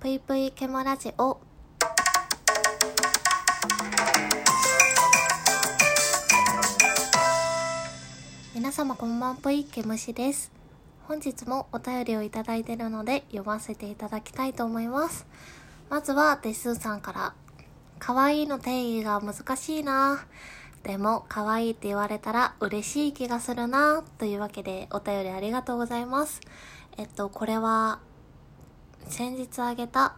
ぷいぷいけもラジオ皆様こんばんぷいけむしです。本日もお便りをいただいているので読ませていただきたいと思います。まずはデスーさんから可愛いの定義が難しいな。でも可愛いって言われたら嬉しい気がするな。というわけでお便りありがとうございます。えっとこれは先日あげた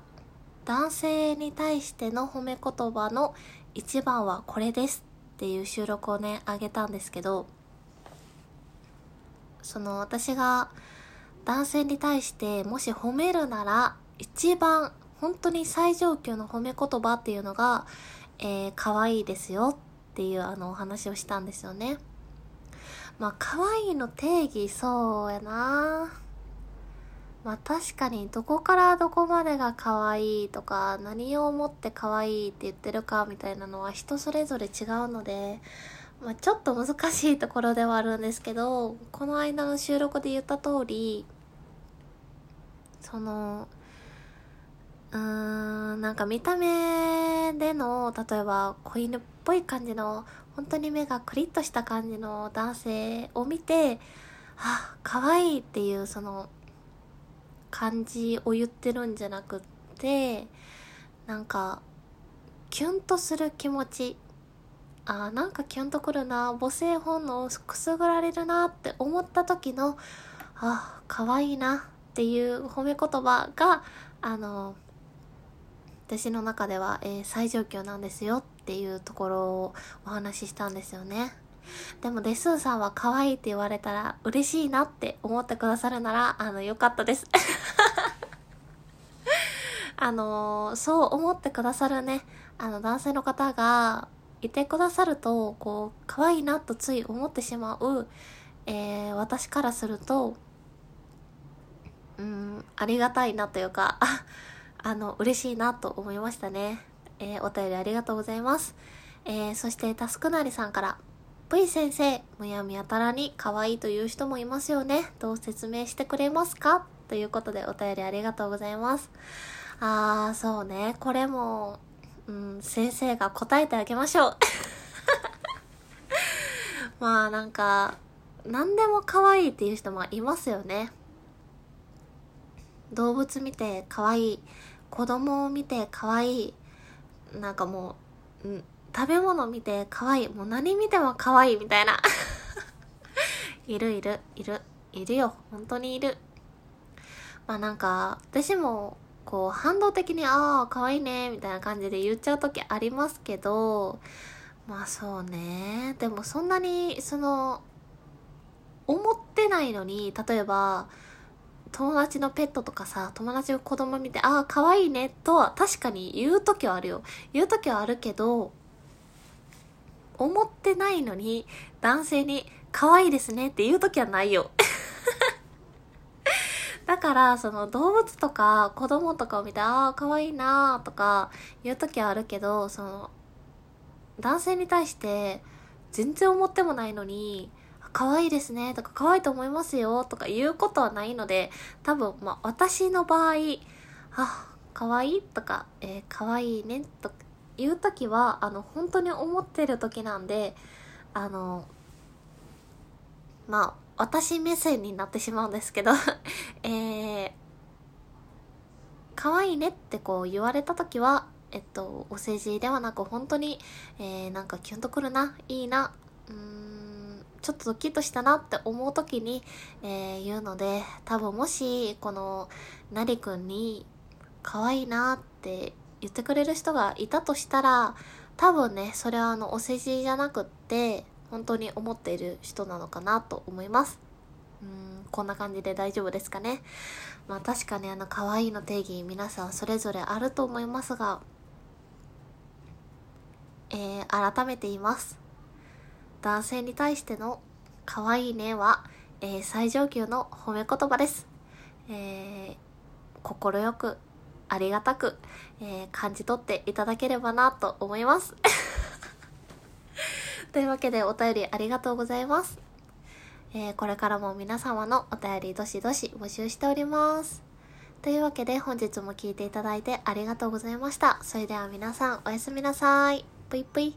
男性に対しての褒め言葉の一番はこれですっていう収録をねあげたんですけどその私が男性に対してもし褒めるなら一番本当に最上級の褒め言葉っていうのが、えー、可愛いですよっていうあのお話をしたんですよね。まあ可愛いの定義そうやなまあ確かにどこからどこまでが可愛いとか何をもって可愛いって言ってるかみたいなのは人それぞれ違うので、まあ、ちょっと難しいところではあるんですけどこの間の収録で言った通りそのうーんなんか見た目での例えば子犬っぽい感じの本当に目がクリッとした感じの男性を見てあ可愛いっていうその感じを言ってるんじゃなくってなんかキュンとする気持ちあなんかキュンとくるな母性本能をくすぐられるなって思った時のあ可愛いなっていう褒め言葉があの私の中では、えー、最上級なんですよっていうところをお話ししたんですよね。でもデスーさんは可愛いって言われたら嬉しいなって思ってくださるなら、あの、よかったです。あのー、そう思ってくださるね、あの、男性の方がいてくださると、こう、可愛いなとつい思ってしまう、えー、私からすると、うん、ありがたいなというか、あの、嬉しいなと思いましたね。えー、お便りありがとうございます。えー、そして、タスクなりさんから、V 先生、むやみやたらに可愛いという人もいますよね。どう説明してくれますか？ということでお便りありがとうございます。あー、そうね。これも、うん、先生が答えてあげましょう。まあなんか、何でも可愛いっていう人もいますよね。動物見て可愛い。子供を見て可愛い。なんかもう、うん、食べ物見て可愛い。もう何見ても可愛いみたいな。いるいる、いる、いるよ。本当にいる。まあなんか、私も、こう、反動的に、ああ、可愛いね、みたいな感じで言っちゃう時ありますけど、まあそうね。でもそんなに、その、思ってないのに、例えば、友達のペットとかさ、友達の子供見て、ああ、可愛いね、とは確かに言う時はあるよ。言う時はあるけど、思ってないのに男性に可愛いですねって言う時はないよ。だから、その動物とか子供とかを見て、ああ、可愛いなとか言う時はあるけど、その、男性に対して全然思ってもないのに、可愛いですねとか可愛いと思いますよとか言うことはないので、多分、まあ私の場合、あ、可愛いとか、えー、可愛いねとか言う時はあの本当に思ってる時なんであのまあ私目線になってしまうんですけど えー、可愛いねってこう言われた時はえっとお世辞ではなく本当に、えー、なんかキュンとくるないいなうんちょっとドキッとしたなって思う時に、えー、言うので多分もしこのなりくんに可愛いなって言ってくれる人がいたとしたら、多分ね、それはあの、お世辞じゃなくって、本当に思っている人なのかなと思います。うん、こんな感じで大丈夫ですかね。まあ確かにあの、可愛いの定義、皆さんそれぞれあると思いますが、えー、改めて言います。男性に対しての可愛いねは、えー、最上級の褒め言葉です。えー、くありがたく、えー、感じ取っていただければなと思います。というわけでお便りありがとうございます。えー、これからも皆様のお便りどしどし募集しております。というわけで本日も聴いていただいてありがとうございました。それでは皆さんおやすみなさい。ぷいぷい。